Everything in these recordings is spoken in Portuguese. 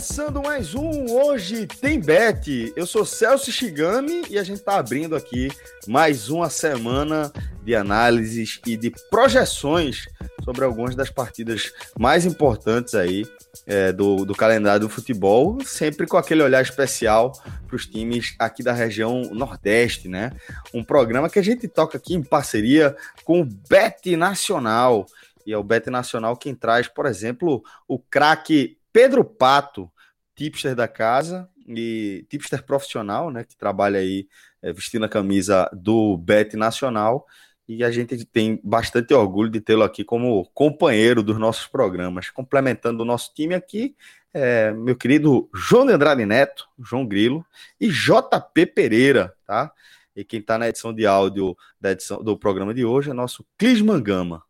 Começando mais um Hoje Tem Bet. Eu sou Celso Shigami e a gente está abrindo aqui mais uma semana de análises e de projeções sobre algumas das partidas mais importantes aí é, do, do calendário do futebol, sempre com aquele olhar especial para os times aqui da região Nordeste, né? Um programa que a gente toca aqui em parceria com o Bet Nacional. E é o Bet Nacional quem traz, por exemplo, o craque Pedro Pato, tipster da casa e tipster profissional, né, que trabalha aí é, vestindo a camisa do Bet Nacional. E a gente tem bastante orgulho de tê-lo aqui como companheiro dos nossos programas, complementando o nosso time aqui, é, meu querido João de Andrade Neto, João Grilo e JP Pereira, tá? E quem está na edição de áudio da edição do programa de hoje é nosso Clisman Gama.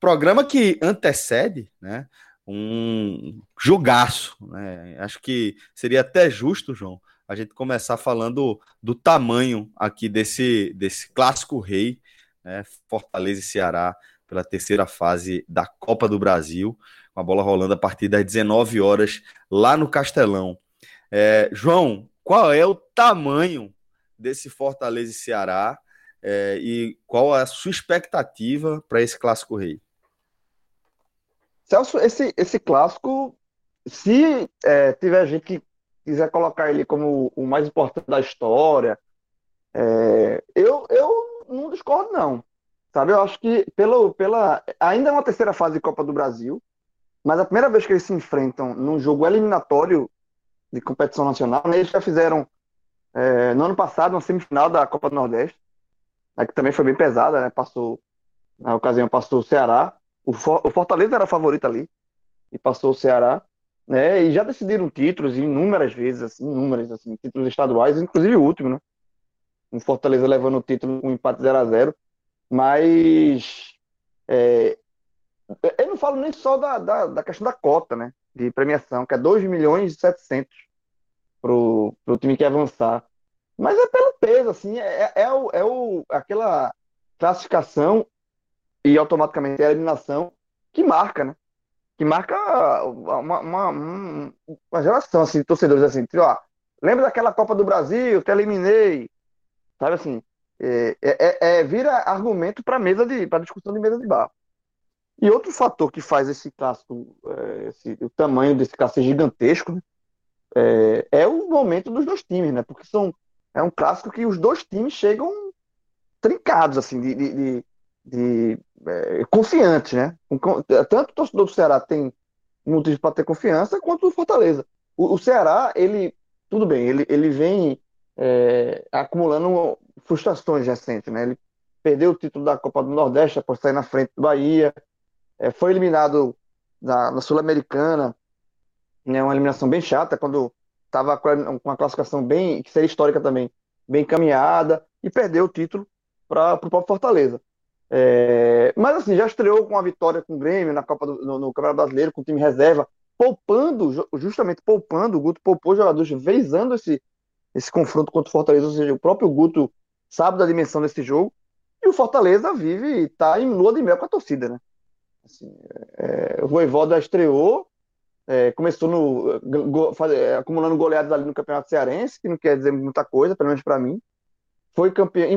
Programa que antecede, né? Um jogaço. Né? Acho que seria até justo, João, a gente começar falando do tamanho aqui desse, desse clássico rei, né? Fortaleza e Ceará, pela terceira fase da Copa do Brasil, com a bola rolando a partir das 19 horas lá no Castelão. É, João, qual é o tamanho desse Fortaleza e Ceará é, e qual a sua expectativa para esse clássico rei? Celso, esse, esse clássico, se é, tiver gente que quiser colocar ele como o mais importante da história, é, eu, eu não discordo, não. Sabe, eu acho que pelo, pela. Ainda é uma terceira fase de Copa do Brasil, mas a primeira vez que eles se enfrentam num jogo eliminatório de competição nacional, né, eles já fizeram é, no ano passado, uma semifinal da Copa do Nordeste, né, que também foi bem pesada, né? Passou, na ocasião passou o Ceará, o, o Fortaleza era favorito ali e passou o Ceará, né? E já decidiram títulos inúmeras vezes, assim, inúmeras, assim, títulos estaduais, inclusive o último, né? O Fortaleza levando o título com um empate 0 a 0 mas é, eu não falo nem só da, da, da, questão da cota, né? De premiação, que é 2 milhões e 700 pro, pro time que avançar. Mas é pelo peso, assim, é, é, o, é o, aquela classificação e automaticamente é a eliminação que marca, né? Que marca uma, uma, uma geração assim, de torcedores assim, tipo, ó, lembra daquela Copa do Brasil, te eliminei, sabe assim, é, é, é, é vira argumento para mesa de para discussão de mesa de bar. E outro fator que faz esse clássico, é, esse, o tamanho desse clássico gigantesco, né? é, é, o momento dos dois times, né? Porque são é um clássico que os dois times chegam trincados assim de, de, de, de é, confiante, né? Tanto o torcedor do Ceará tem motivo para ter confiança, quanto o Fortaleza. O, o, Ceará, ele, tudo bem, ele, ele vem é, acumulando frustrações recentes, né? Ele perdeu o título da Copa do Nordeste após sair na frente do Bahia, é, foi eliminado na, na Sul-Americana, né? Uma eliminação bem chata, quando estava com uma classificação bem, que seria histórica também, bem caminhada, e perdeu o título para o próprio Fortaleza. É, mas assim, já estreou com a vitória com o Grêmio na Copa do, no, no Campeonato Brasileiro, com o time reserva, poupando, justamente poupando, o Guto poupou jogadores, vezando esse, esse confronto contra o Fortaleza, ou seja, o próprio Guto sabe da dimensão desse jogo, e o Fortaleza vive e está em lua de mel com a torcida, né? Assim, é, o Voivoda estreou, é, começou no, go, é, acumulando goleadas ali no Campeonato Cearense, que não quer dizer muita coisa, pelo menos para mim. Foi campeão,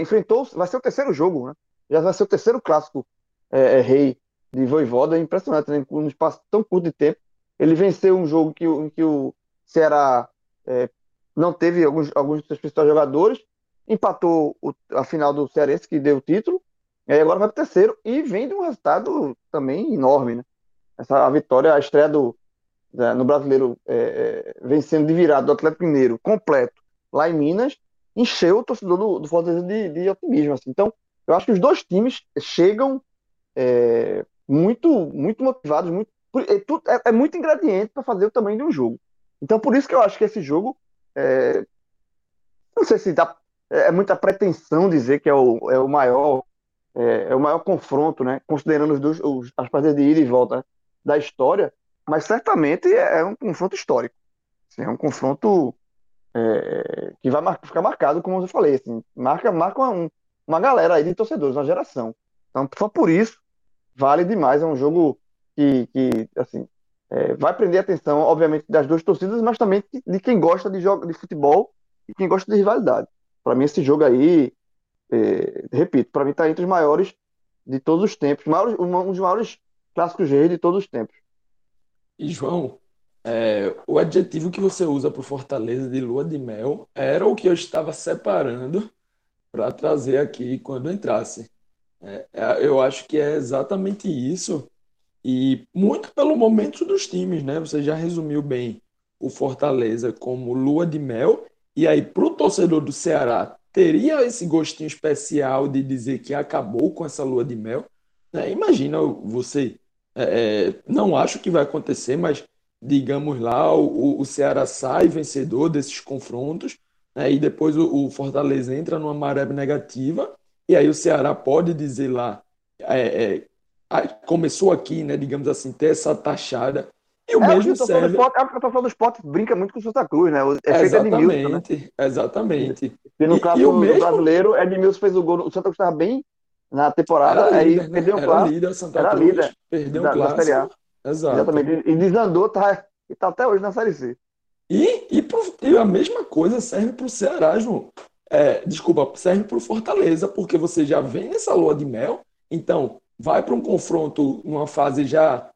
enfrentou, vai ser o terceiro jogo, né? Já vai ser o terceiro clássico é, é, rei de Voivoda, é impressionante, né? num espaço tão curto de tempo. Ele venceu um jogo que, em que o Ceará é, não teve alguns, alguns dos seus principais jogadores, empatou o, a final do Cearense, que deu o título, e agora vai para o terceiro, e vem de um resultado também enorme, né? essa vitória, a estreia do, no brasileiro é, é, vencendo de virada do Atlético Mineiro completo lá em Minas, encheu o torcedor do, do Fortaleza de, de otimismo. Assim. Então, eu acho que os dois times chegam é, muito, muito motivados, muito, é, é, é muito ingrediente para fazer o tamanho de um jogo. Então, por isso que eu acho que esse jogo, é, não sei se dá, é, é muita pretensão dizer que é o, é o maior é, é, o maior confronto, né? Considerando os dois, os, as partidas de ida e volta da história, mas certamente é, um confronto histórico. Assim, é um confronto que vai mar, ficar marcado, como eu falei, assim, marca, marca uma, uma galera aí de torcedores, uma geração. Então, só por isso, vale demais. É um jogo que, que assim, é, vai prender a atenção, obviamente, das duas torcidas, mas também de quem gosta de, jogo, de futebol e quem gosta de rivalidade. Para mim, esse jogo aí é, repito, para mim está entre os maiores de todos os tempos, maiores, um dos maiores clássicos reis de todos os tempos. E João, é, o adjetivo que você usa para Fortaleza de lua de mel era o que eu estava separando para trazer aqui quando entrasse. É, é, eu acho que é exatamente isso, e muito pelo momento dos times, né? Você já resumiu bem o Fortaleza como lua de mel, e aí para o torcedor do Ceará teria esse gostinho especial de dizer que acabou com essa lua de mel. Né? Imagina você, é, é, não acho que vai acontecer, mas digamos lá, o, o Ceará sai vencedor desses confrontos, né? e depois o, o, Fortaleza entra numa maré negativa, e aí o Ceará pode dizer lá, é, é começou aqui, né, digamos assim, ter essa taxada e o é, mesmo serve... É porque a torcida do esporte brinca muito com o Santa Cruz, né? O efeito exatamente, né? Exatamente. E no caso do mesmo... brasileiro, Edmilson fez o gol. O Santa Cruz estava bem na temporada, era aí líder, né? perdeu o clássico. Líder, Santa era Cruz, líder perdeu o clássico. Exato. Exatamente. E desandou, tá, e tá até hoje na Série C. E, e, pro, e a mesma coisa serve para o Ceará, João. É, desculpa, serve para o Fortaleza, porque você já vem nessa lua de mel, então vai para um confronto numa fase já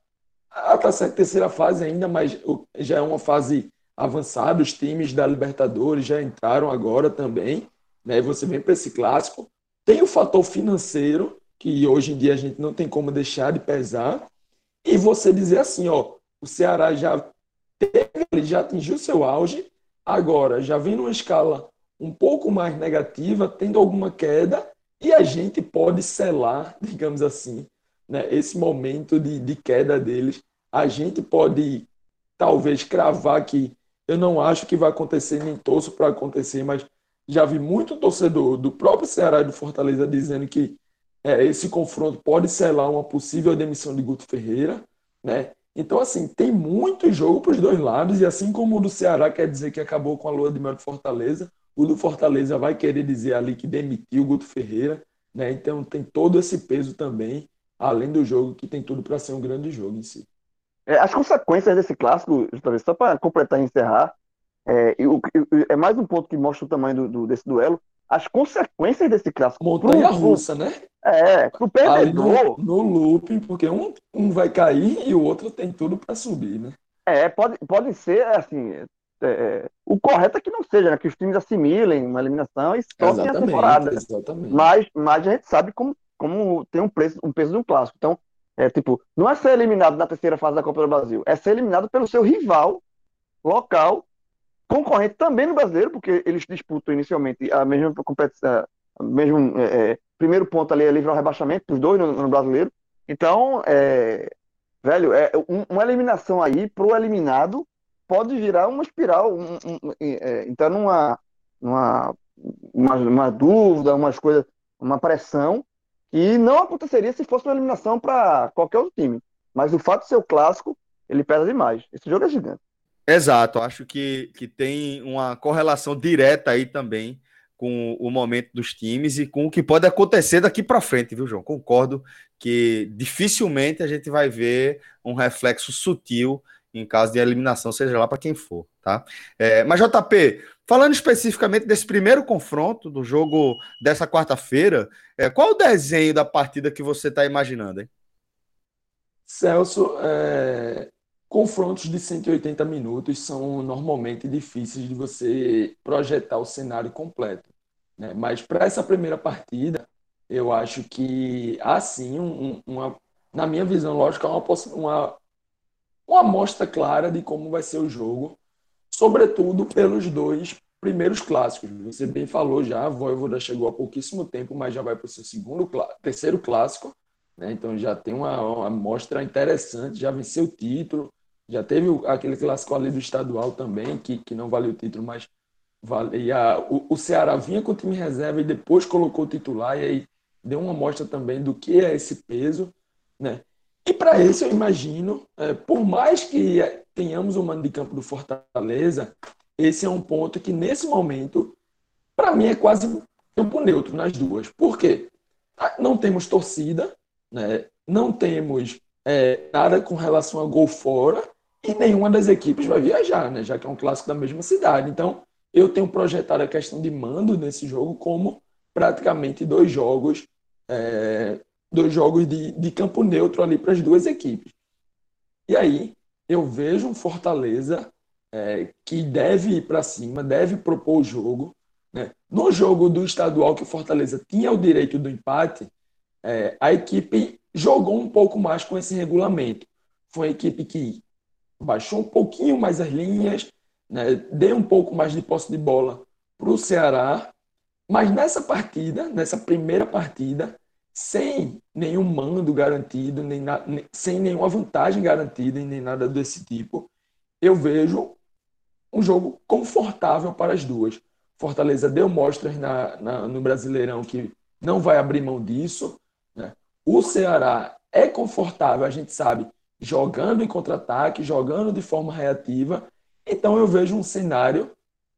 até a terceira fase ainda, mas já é uma fase avançada. Os times da Libertadores já entraram agora também. Né? Você vem para esse clássico. Tem o fator financeiro, que hoje em dia a gente não tem como deixar de pesar. E você dizer assim, ó, o Ceará já teve, já atingiu seu auge, agora já vem numa escala um pouco mais negativa, tendo alguma queda, e a gente pode selar, digamos assim, né, esse momento de, de queda deles, a gente pode talvez cravar que eu não acho que vai acontecer, nem torço para acontecer, mas já vi muito torcedor do próprio Ceará e do Fortaleza dizendo que é, esse confronto pode selar uma possível demissão de Guto Ferreira, né? Então, assim, tem muito jogo para os dois lados, e assim como o do Ceará quer dizer que acabou com a lua de mel do Fortaleza, o do Fortaleza vai querer dizer ali que demitiu o Guto Ferreira, né? Então tem todo esse peso também além do jogo que tem tudo para ser um grande jogo em si. É, as consequências desse clássico, só para completar e encerrar, é, eu, eu, é, mais um ponto que mostra o tamanho do, do, desse duelo. As consequências desse clássico. Montanha russa, né? É, pro perdedor. No, no, looping, porque um, um vai cair e o outro tem tudo para subir, né? É, pode, pode ser assim. É, é, o correto é que não seja, né? Que os times assimilem uma eliminação e toquem a temporada. Exatamente. Mas, mas a gente sabe como como tem um, preço, um peso de um clássico. Então, é tipo, não é ser eliminado na terceira fase da Copa do Brasil, é ser eliminado pelo seu rival local, concorrente também no brasileiro, porque eles disputam inicialmente a mesma competição, mesmo é, é, primeiro ponto ali é livre ao rebaixamento, os dois no, no brasileiro. Então, é, velho, é um, uma eliminação aí pro eliminado pode virar uma espiral, um, um, é, numa, numa uma, uma dúvida, umas coisas, uma pressão e não aconteceria se fosse uma eliminação para qualquer outro time. Mas o fato de ser o clássico, ele pesa demais. Esse jogo é gigante. Exato, acho que, que tem uma correlação direta aí também com o momento dos times e com o que pode acontecer daqui para frente, viu, João? Concordo que dificilmente a gente vai ver um reflexo sutil em caso de eliminação, seja lá para quem for, tá? É, mas, JP, falando especificamente desse primeiro confronto do jogo dessa quarta-feira, é, qual o desenho da partida que você está imaginando, hein? Celso, é, confrontos de 180 minutos são normalmente difíceis de você projetar o cenário completo. Né? Mas para essa primeira partida, eu acho que há sim um, uma, na minha visão, lógico, há uma, uma uma amostra clara de como vai ser o jogo, sobretudo pelos dois primeiros clássicos. Você bem falou já, a Voivoda chegou há pouquíssimo tempo, mas já vai para o seu segundo, terceiro clássico, né? então já tem uma, uma amostra interessante, já venceu o título, já teve aquele clássico ali do estadual também, que, que não valeu o título, mas valia. O, o Ceará vinha com o time reserva e depois colocou o titular, e aí deu uma amostra também do que é esse peso. Né? E para isso, eu imagino, é, por mais que tenhamos o mando de campo do Fortaleza, esse é um ponto que, nesse momento, para mim é quase campo neutro nas duas. Por quê? Ah, não temos torcida, né? não temos é, nada com relação a gol fora, e nenhuma das equipes vai viajar, né? já que é um clássico da mesma cidade. Então, eu tenho projetado a questão de mando nesse jogo como praticamente dois jogos, é, dois jogos de, de campo neutro ali para as duas equipes. E aí, eu vejo um Fortaleza é, que deve ir para cima, deve propor o jogo. Né? No jogo do estadual que o Fortaleza tinha o direito do empate, é, a equipe jogou um pouco mais com esse regulamento. Foi uma equipe que baixou um pouquinho mais as linhas, né, deu um pouco mais de posse de bola para o Ceará, mas nessa partida, nessa primeira partida, sem nenhum mando garantido, nem, na, sem nenhuma vantagem garantida, nem nada desse tipo, eu vejo um jogo confortável para as duas. Fortaleza deu mostras na, na, no Brasileirão que não vai abrir mão disso. Né? O Ceará é confortável, a gente sabe, jogando em contra-ataque, jogando de forma reativa. Então eu vejo um cenário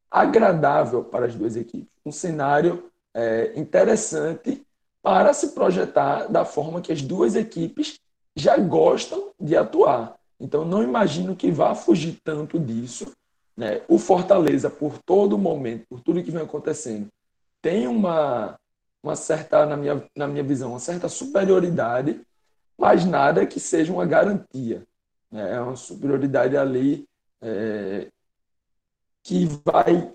agradável para as duas equipes, um cenário é, interessante para se projetar da forma que as duas equipes já gostam de atuar. Então não imagino que vá fugir tanto disso. Né? O Fortaleza, por todo momento, por tudo que vem acontecendo, tem uma, uma certa, na minha, na minha visão, uma certa superioridade mas nada que seja uma garantia. Né? É uma superioridade ali é, que vai,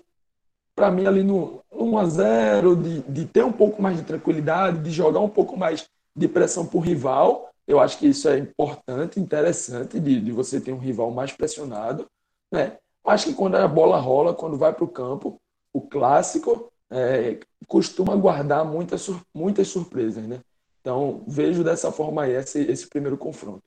para mim, ali no, no 1 a 0 de, de ter um pouco mais de tranquilidade, de jogar um pouco mais de pressão para o rival. Eu acho que isso é importante, interessante, de, de você ter um rival mais pressionado. Né? Mas que quando a bola rola, quando vai para o campo, o clássico é, costuma guardar muitas, muitas surpresas. Né? Então, vejo dessa forma aí esse, esse primeiro confronto.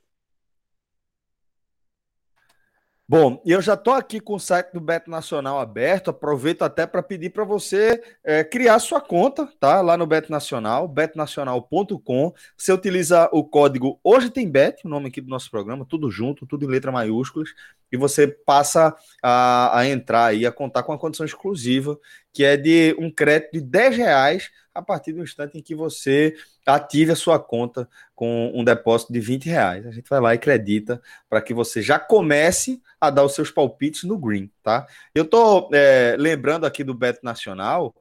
Bom, eu já estou aqui com o site do Beto Nacional aberto. Aproveito até para pedir para você é, criar sua conta, tá? Lá no Beto Nacional, betonacional.com. Você utiliza o código Hoje Tem Bet, o nome aqui do nosso programa, tudo junto, tudo em letra maiúsculas, e você passa a, a entrar aí, a contar com uma condição exclusiva, que é de um crédito de 10 reais a partir do instante em que você ative a sua conta com um depósito de 20 reais. A gente vai lá e acredita para que você já comece a dar os seus palpites no green, tá? Eu tô é, lembrando aqui do Beto Nacional,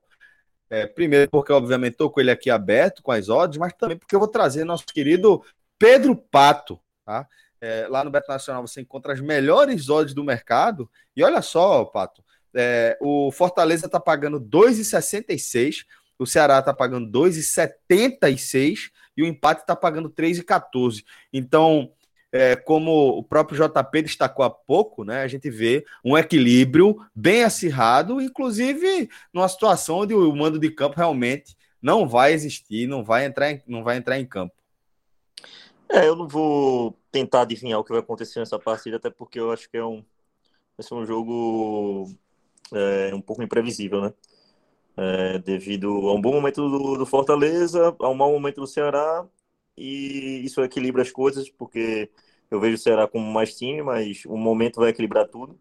é, primeiro porque obviamente estou com ele aqui aberto com as odds, mas também porque eu vou trazer nosso querido Pedro Pato, tá? É, lá no Beto Nacional você encontra as melhores odds do mercado e olha só, Pato, é, o Fortaleza está pagando 2,66 o Ceará está pagando 2,76 e o empate está pagando 3,14. Então, é, como o próprio JP destacou há pouco, né, a gente vê um equilíbrio bem acirrado, inclusive numa situação onde o mando de campo realmente não vai existir, não vai entrar em, não vai entrar em campo. É, eu não vou tentar adivinhar o que vai acontecer nessa partida, até porque eu acho que é um, vai ser um jogo é, um pouco imprevisível, né? é, devido a um bom momento do, do, Fortaleza, a um mau momento do Ceará, e isso equilibra as coisas, porque eu vejo o Ceará como mais time, mas o momento vai equilibrar tudo.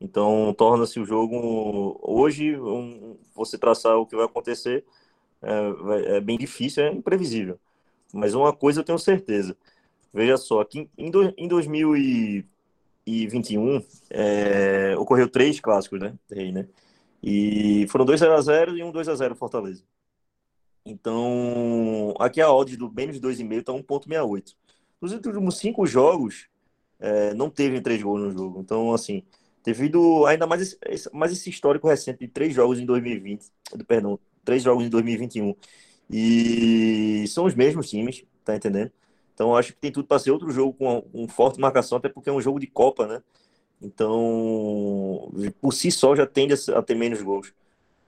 Então, torna-se o jogo hoje, um, você traçar o que vai acontecer é, é, bem difícil, é imprevisível. Mas uma coisa eu tenho certeza. Veja só, aqui em, do, em 2021 é, ocorreu três clássicos, né? Né? E foram dois 0x0 e um 2x0 Fortaleza. Então, aqui a odd do menos 2,5 está 1,68. Nos últimos cinco jogos, é, não teve três gols no jogo. Então, assim, devido ainda mais esse, mais esse histórico recente de três jogos em 2020, perdão, três jogos em 2021, e são os mesmos times, tá entendendo? Então acho que tem tudo para ser outro jogo com um forte marcação, até porque é um jogo de Copa, né? Então, por si só já tende a ter menos gols.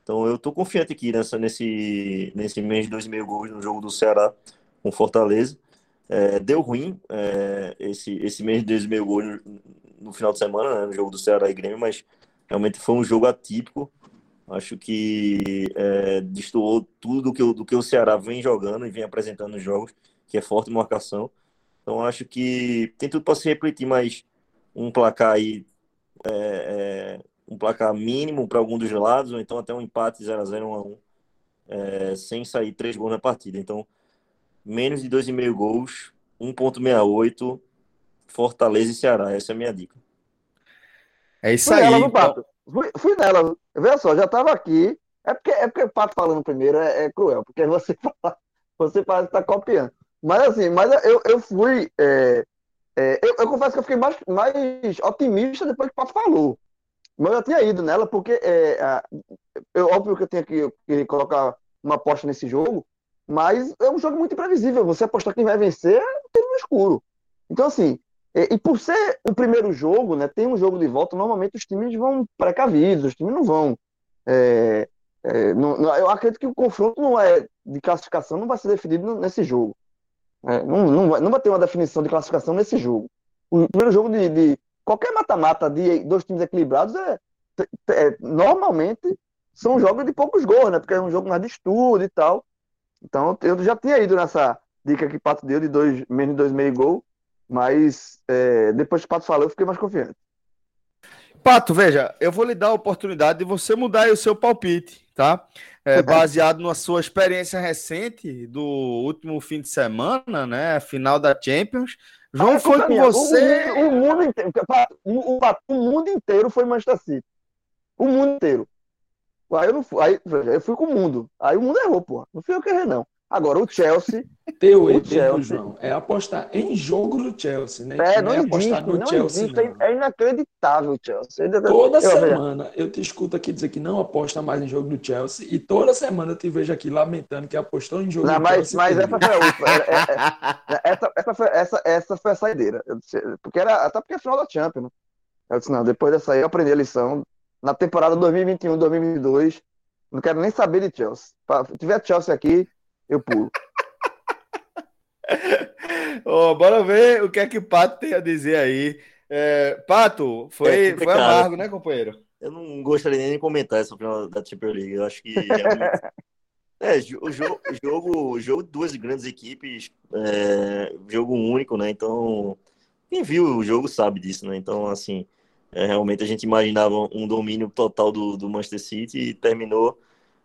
Então eu tô confiante aqui nessa, nesse, nesse mês de 2,5 gols no jogo do Ceará com Fortaleza. É, deu ruim é, esse, esse mês de 2,5 gols no, no, final de semana, né, no jogo do Ceará e Grêmio, mas realmente foi um jogo atípico. Acho que é, destoou tudo do que, do que o Ceará vem jogando e vem apresentando nos jogos, que é forte marcação. Então acho que tem tudo para se repetir, mas um placar aí é, é, um placar mínimo para algum dos lados, ou então até um empate 0 a 0 1 a 1 é, sem sair três gols na partida. Então, menos de 2,5 gols, 1,68, Fortaleza e Ceará. Essa é a minha dica. É isso aí. Pato. Fui, nela. Veja só, já estava aqui. É porque, é porque o Pato falando primeiro é, é cruel, porque você, fala, você parece estar tá copiando. Mas assim, mas eu, eu fui. É, é, eu, eu, confesso que eu fiquei mais, mais otimista depois que o Pato falou. Mas eu tinha ido nela porque é, eu, óbvio que eu tenho que, que colocar uma aposta nesse jogo, mas é um jogo muito imprevisível. Você apostar quem vai vencer é um no escuro. Então, assim, e, e, por ser o primeiro jogo, né, tem um jogo de volta, normalmente os times vão precavidos, os times não vão. É, é, não, não, eu acredito que o confronto não é de classificação, não vai ser definido nesse jogo. É, não, não, vai, não vai ter uma definição de classificação nesse jogo. O primeiro jogo de, de qualquer mata-mata de dois times equilibrados é, é, normalmente são jogos de poucos gols, né? Porque é um jogo mais de estudo e tal. Então eu já tinha ido nessa dica que Pato deu de dois, menos de dois meio gol, mas é, depois que o Pato falou, eu fiquei mais confiante. Pato, veja, eu vou lhe dar a oportunidade de você mudar o seu palpite, tá? É, baseado na sua experiência recente do último fim de semana, né? Final da Champions. João ah, foi com você. O, o, mundo inteiro, o, o, o, mundo inteiro foi Manchester City. O mundo inteiro. Aí eu não fui, aí eu fui com o mundo. Aí o mundo errou, pô. Não fui eu que errei, não. Agora, o Chelsea. Teu o Chelsea, João, é apostar em jogo do Chelsea, né? É, não, não é apostar no não Chelsea. Existe. É inacreditável o Chelsea. Toda eu, semana eu te escuto aqui dizer que não aposta mais em jogo do Chelsea, e toda semana eu te vejo aqui lamentando que apostou em jogo não, do mas, Chelsea. Mas essa foi a última. É, é, é, essa, essa, foi, essa, essa foi a saideira. Porque era, até porque é final da Champions, né? Eu disse, não, depois dessa aí eu aprendi a lição. Na temporada 2021, 2022, não quero nem saber de Chelsea. Se tiver Chelsea aqui, eu pulo. oh, bora ver o que é que o Pato tem a dizer aí. É, Pato, foi, é foi amargo, né, companheiro? Eu não gostaria nem de comentar essa final da Champions League. Eu acho que é, é o jogo, jogo, jogo de duas grandes equipes, é, jogo único, né? Então, quem viu o jogo sabe disso, né? Então, assim, é, realmente a gente imaginava um domínio total do, do Manchester City e terminou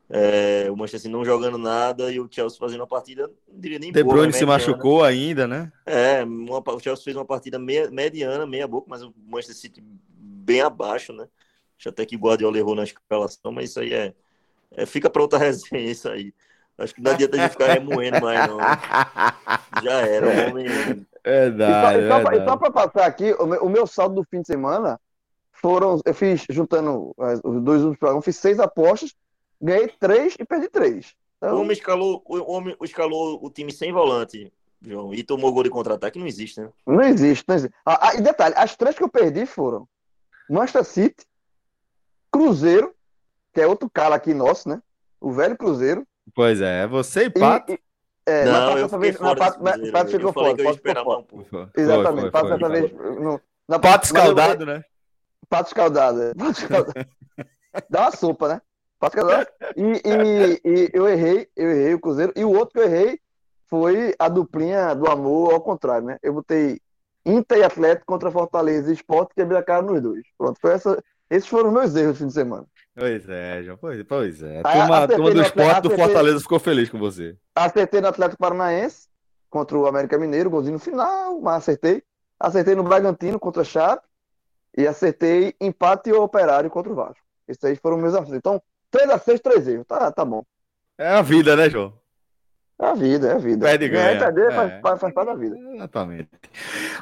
é, o Manchester City não jogando nada e o Chelsea fazendo uma partida, não diria nem De boa, Bruyne né, se machucou ainda, né? É, uma, o Chelsea fez uma partida meia, mediana, meia boca, mas o Manchester City bem abaixo, né? Acho até que o Guardiola errou na escalação, mas isso aí é, é fica para outra resenha isso aí. Acho que não adianta a gente ficar remoendo mais, não. Né? Já era, o homem. É verdade, e só, só, só para passar aqui, o meu, o meu saldo do fim de semana foram. Eu fiz, juntando os dois últimos programas, fiz seis apostas ganhei três e perdi três. Então... O homem escalou o, homem escalou o time sem volante, João, e tomou gol de contra-ataque, não existe, né? Não existe, não existe. Ah, ah, e detalhe, as três que eu perdi foram Manchester City, Cruzeiro, que é outro cara aqui nosso, né? O velho Cruzeiro. Pois é, você e Pato. E, é, não, eu fiquei fora Pato, Pato ficou fora. Pato ficou fora. Um. Exatamente, Pato dessa vez. na, Pato escaldado, né? Pato escaldado, é. Pato escaldado. Dá uma sopa, né? E, e, e, eu errei, eu errei o Cruzeiro. E o outro que eu errei foi a duplinha do amor ao contrário, né? Eu botei Inter e Atlético contra Fortaleza e Esporte e quebrei a cara nos dois. Pronto, foi essa, esses foram meus erros no fim de semana. Pois é, João, pois, pois é. A turma, a turma do esporte do Fortaleza ficou feliz com você. Acertei no Atlético Paranaense contra o América Mineiro, golzinho no final, mas acertei. Acertei no Bragantino contra a Chape e acertei empate e operário contra o Vasco. Esses aí foram meus acertos. Então, 3 a 6, 3 erros. Tá, tá bom. É a vida, né, João? É a vida, é a vida. Perde ganha. perder, É. faz, faz, parte da vida. Exatamente.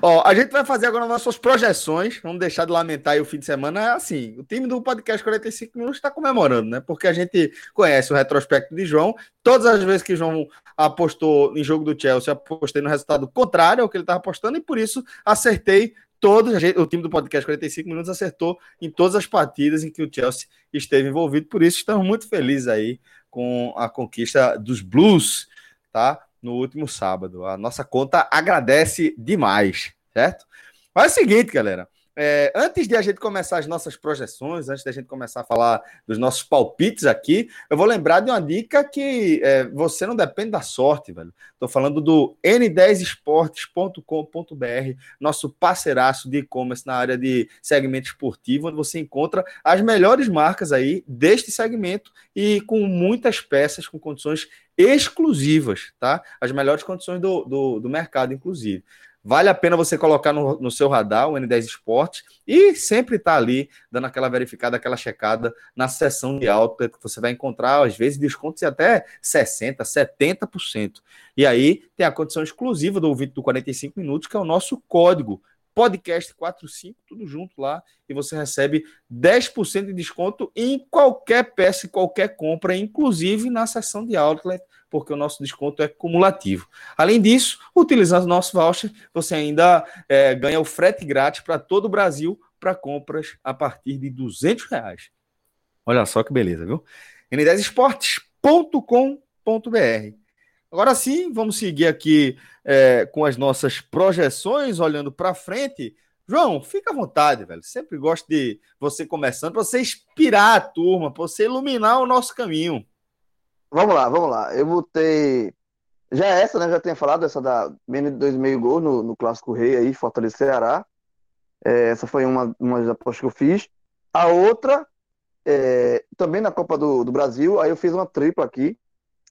Ó, a gente vai fazer agora nossas projeções. Vamos deixar de lamentar aí o fim de semana. É assim, o time do podcast 45 minutos está comemorando, né? Porque a gente conhece o retrospecto de João. Todas as vezes que João apostou em jogo do Chelsea, apostei no resultado contrário ao que ele estava apostando, e por isso acertei todos. O time do podcast 45 minutos acertou em todas as partidas em que o Chelsea esteve envolvido. Por isso, estamos muito felizes aí com a conquista dos Blues, tá? No último sábado. A nossa conta agradece demais, certo? Mas é o seguinte, galera. É, antes de a gente começar as nossas projeções, antes da gente começar a falar dos nossos palpites aqui, eu vou lembrar de uma dica que é, você não depende da sorte, velho. Estou falando do n10esportes.com.br, nosso parceiraço de e-commerce na área de segmento esportivo, onde você encontra as melhores marcas aí deste segmento e com muitas peças com condições exclusivas, tá? As melhores condições do, do, do mercado, inclusive. Vale a pena você colocar no, no seu radar o N10 Esportes e sempre estar ali dando aquela verificada, aquela checada na seção de alta, que você vai encontrar, às vezes, descontos de até 60%, 70%. E aí tem a condição exclusiva do ouvinte do 45 minutos, que é o nosso código podcast45, tudo junto lá, e você recebe 10% de desconto em qualquer peça, qualquer compra, inclusive na seção de outlet, porque o nosso desconto é cumulativo. Além disso, utilizando o nosso voucher, você ainda é, ganha o frete grátis para todo o Brasil para compras a partir de 200 reais. Olha só que beleza, viu? n10esportes.com.br Agora sim, vamos seguir aqui é, com as nossas projeções, olhando para frente. João, fica à vontade, velho. Sempre gosto de você começando, para você inspirar a turma, para você iluminar o nosso caminho. Vamos lá, vamos lá. Eu botei. Já é essa, né? Já tinha falado, essa da menos de dois meio gol no, no Clássico Rei aí, Fortaleza Ceará. É, essa foi uma, uma das apostas que eu fiz. A outra, é, também na Copa do, do Brasil, aí eu fiz uma tripla aqui,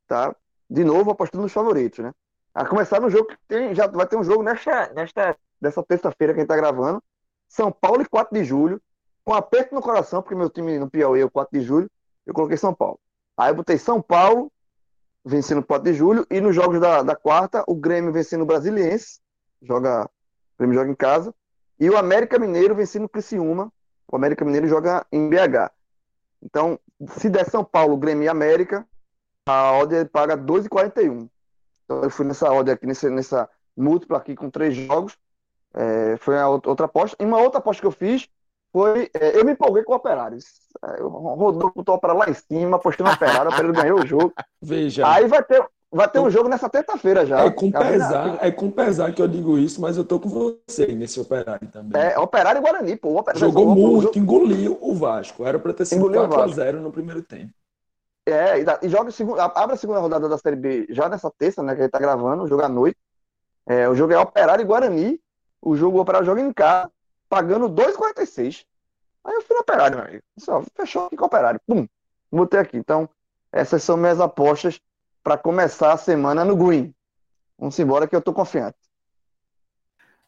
tá? De novo, apostando nos favoritos, né? A começar no jogo que tem, já vai ter um jogo nesta, nesta dessa terça-feira que a gente tá gravando. São Paulo e 4 de julho. Com aperto no coração, porque meu time no Piauí é o 4 de julho, eu coloquei São Paulo. Aí eu botei São Paulo vencendo o 4 de julho e nos jogos da, da quarta, o Grêmio vencendo o Brasiliense, joga, o Grêmio joga em casa, e o América Mineiro vencendo o Criciúma, o América Mineiro joga em BH. Então, se der São Paulo, Grêmio e América, a odd paga 2,41. Então eu fui nessa odd aqui, nessa, nessa múltipla aqui com três jogos, é, foi a outra aposta. E uma outra aposta que eu fiz foi, é, eu me empolguei com o Operário. É, Eu rodou com o Operário lá em cima, apostei no Operário, o Operário ganhou o jogo. Veja, Aí vai ter, vai ter um jogo nessa terça-feira já. é com pesar, é com pesar que eu digo isso, mas eu tô com você nesse operário também. É, Operário e Guarani, pô. Operário Jogou muito, engoliu o Vasco. Era para ter sido Engoliu o 4 a Vasco. 0 no primeiro tempo. É, e, e joga abre a segunda rodada da Série B já nessa terça, né, que a gente tá gravando, o jogo à noite. É, o jogo é Operário e Guarani. O jogo o Operário joga em casa, pagando 2,46. Aí eu fui no Operário, meu amigo. Só, fechou aqui com o Operário. Pum, botei aqui. Então, essas são minhas apostas para começar a semana no Green. Vamos embora que eu tô confiante.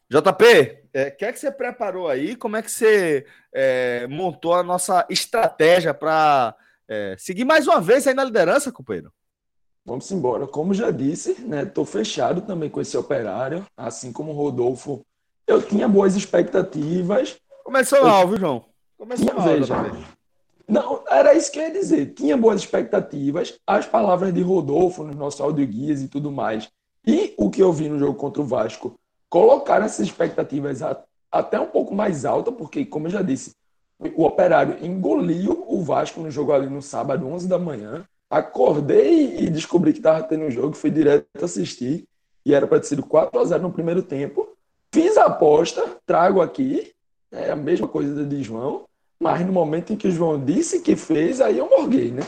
JP, é, o que é que você preparou aí? Como é que você é, montou a nossa estratégia para seguir mais uma vez aí na liderança, companheiro? Vamos embora. Como já disse, né? Tô fechado também com esse operário, assim como o Rodolfo. Eu tinha boas expectativas. Começou Eu- mal, viu, João? Começou Tinha, mal, veja. Não, era isso que eu ia dizer. Tinha boas expectativas, as palavras de Rodolfo nos nossos audioguias e tudo mais. E o que eu vi no jogo contra o Vasco, colocaram essas expectativas a- até um pouco mais alta, porque, como eu já disse, o Operário engoliu o Vasco no jogo ali no sábado, 11 da manhã. Acordei e descobri que estava tendo um jogo, fui direto assistir, e era para ter sido 4 a 0 no primeiro tempo. Aposta, trago aqui, é a mesma coisa de João. Mas no momento em que o João disse que fez, aí eu morguei, né?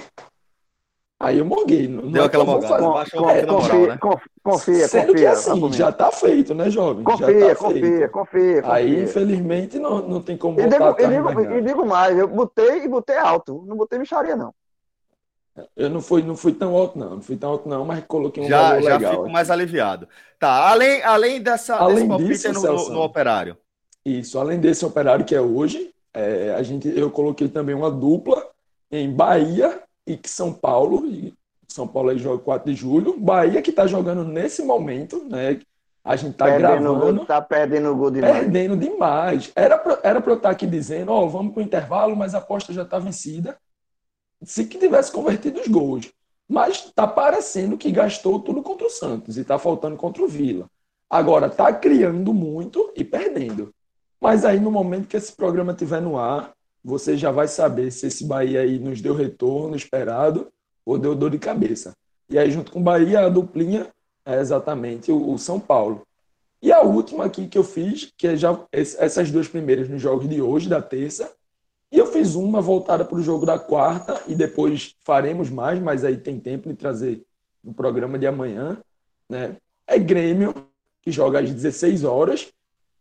Aí eu morguei. Não, não Deu é que aquela morgada. Baixou É, moral, confia, né? conf- confia, Sendo que confia. assim, vamos já tá feito, né, jovem? Já Confia, tá feito. confia, confia, Aí, confia. infelizmente, não, não tem como E voltar digo, e, atrás digo, e digo mais, eu botei e botei alto. Não botei micharia, não. Eu não fui, não fui tão alto, não. Não fui tão alto, não, mas coloquei um Já, valor já legal. fico mais aliviado. Tá, além, além dessa, Além desse palpite disso, no, Celso. no- no operário. Isso, além desse operário que é hoje, é, a gente, eu coloquei também uma dupla em Bahia e que São Paulo. E São Paulo aí joga 4 de julho. Bahia que está jogando nesse momento, né? A gente está Perdendo gravando. gol, tá perdendo o gol demais. Perdendo demais. Era pra, era pra eu estar aqui dizendo, ó, vamos pro intervalo, mas a aposta já está vencida. Se que tivesse convertido os gols. Mas está parecendo que gastou tudo contra o Santos e está faltando contra o Vila. Agora, está criando muito e perdendo. Mas aí, no momento que esse programa estiver no ar, você já vai saber se esse Bahia aí nos deu retorno esperado ou deu dor de cabeça. E aí, junto com o Bahia, a duplinha é exatamente o, São Paulo. E a última aqui que eu fiz, que é já essas duas primeiras nos jogos de hoje, da terça, e eu fiz uma voltada para o jogo da quarta, e depois faremos mais, mas aí tem tempo de trazer no programa de amanhã, né? É Grêmio, que joga às 16 horas,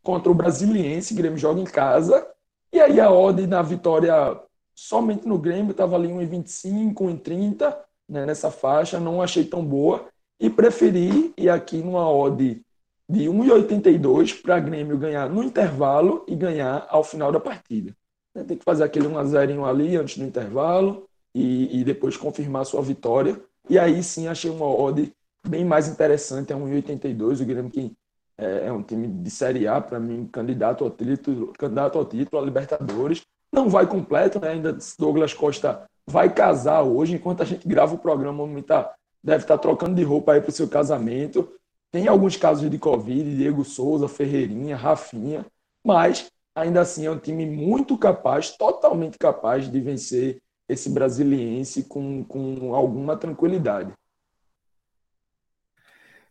contra o Brasiliense, Grêmio joga em casa, e aí a odd na vitória somente no Grêmio estava ali 1,25, 1,30, né, nessa faixa, não achei tão boa, e preferi ir aqui numa odd de 1,82 para Grêmio ganhar no intervalo e ganhar ao final da partida. Né, Tem que fazer aquele 1 a 0 ali antes do intervalo e, e depois confirmar sua vitória. E aí sim achei uma odd bem mais interessante, é 1,82. O Grêmio que é, é um time de Série A, para mim, candidato ao título, candidato ao título, a Libertadores. Não vai completo, né? Ainda Douglas Costa vai casar hoje, enquanto a gente grava o programa, o homem tá, deve estar trocando de roupa aí para o seu casamento. Tem alguns casos de Covid, Diego Souza, Ferreirinha, Rafinha, mas ainda assim é um time muito capaz, totalmente capaz de vencer esse brasiliense com, com alguma tranquilidade.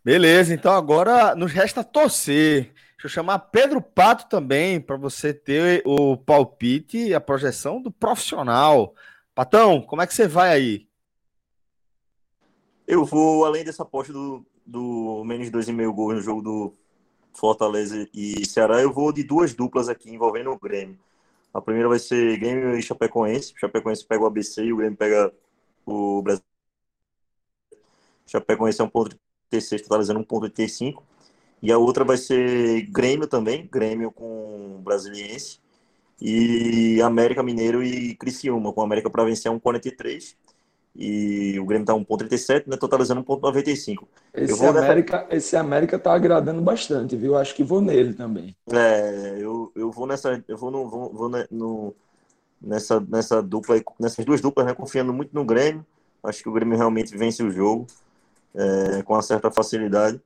Beleza, então agora nos resta torcer. Deixa eu chamar Pedro Pato também para você ter o palpite e a projeção do profissional. Patão, como é que você vai aí? Eu vou, além dessa aposta do, do menos 2,5 gols no jogo do Fortaleza e Ceará, eu vou de duas duplas aqui envolvendo o Grêmio. A primeira vai ser Grêmio e Chapecoense. O Chapecoense pega o ABC e o Grêmio pega o Brasil. O Chapecoense é um ponto 36, totalizando 1,85. E a outra vai ser Grêmio também, Grêmio com Brasiliense. E América Mineiro e Criciúma, com América para vencer 1,43. E o Grêmio tá 1,37, né, totalizando 1,95. Esse vou nessa- América, esse América tá agradando bastante, viu? Acho que vou nele também. É, eu, eu vou nessa, eu vou, no, vou, vou no- nessa, nessa dupla, nessas duas duplas, né, confiando muito no Grêmio. Acho que o Grêmio realmente vence o jogo é, com uma certa facilidade.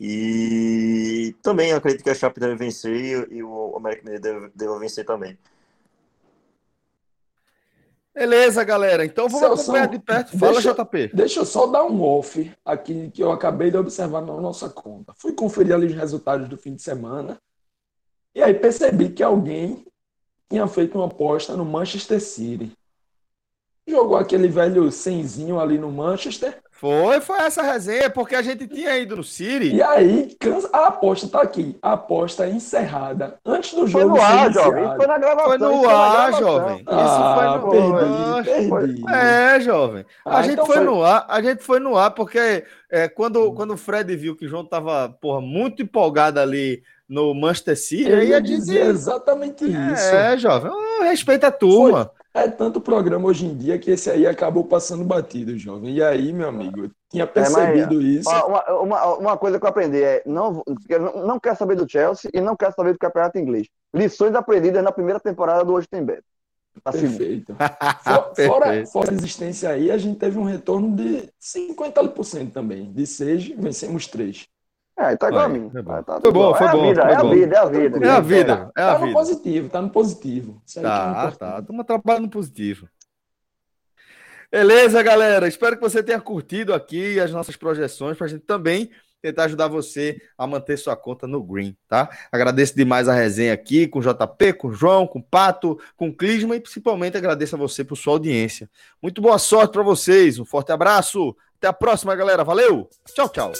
E também acredito que a Chape deve vencer e, e o América deve, deve vencer também. Beleza, galera. Então vamos Celso, acompanhar de perto. Fala, deixa- JP. Deixa eu só dar um off aqui que eu acabei de observar na nossa conta. Fui conferir ali os resultados do fim de semana e aí percebi que alguém tinha feito uma aposta no Manchester City. Jogou aquele velho cenzinho ali no Manchester Foi, foi essa resenha, porque a gente tinha ido no City. e aí a aposta tá aqui. A aposta é encerrada antes do Foi jogo no ser ar, jovem. Isso foi na gravação. Foi no ar, jovem. Isso Ah, foi no perdi, ar. perdi. É, jovem. A Ah, gente então foi, foi- no ar, a gente foi no ar porque é, quando, quando o Fred viu que o João tava, porra, muito empolgado ali no Manchester City, aí ia a dizer exatamente isso. É, jovem. Respeita a turma. É tanto programa hoje em dia que esse aí acabou passando batido, jovem. E aí, meu amigo, eu tinha percebido isso. Ó, Uma, uma, uma coisa que eu aprendi é não, não, não quer saber do Chelsea e não quer saber do campeonato inglês. Lições aprendidas na primeira temporada do Hoje Tem Bet. Na segunda. Perfeito. For- Fora, Perfeito. fora a existência aí, a gente teve um retorno de 50% também. De seis, vencemos três. É, tá igual a mim. foi bom. Tá- tá Foi bom, foi é bom, a vida, foi é a bom. vida, é a vida. É a vida, é a tá no vida. positivo, tá no positivo. Isso é Tá, tá. Estamos trabalhando positivo. Beleza, galera. Espero que você tenha curtido aqui as nossas projeções para a gente também tentar ajudar você a manter sua conta no Green, tá? Agradeço demais a resenha aqui com o JP, com o João, com o Pato, com o Clisma e principalmente agradeço a você por sua audiência. Muito boa sorte para vocês. Um forte abraço. Até a próxima, galera. Valeu. Tchau, tchau.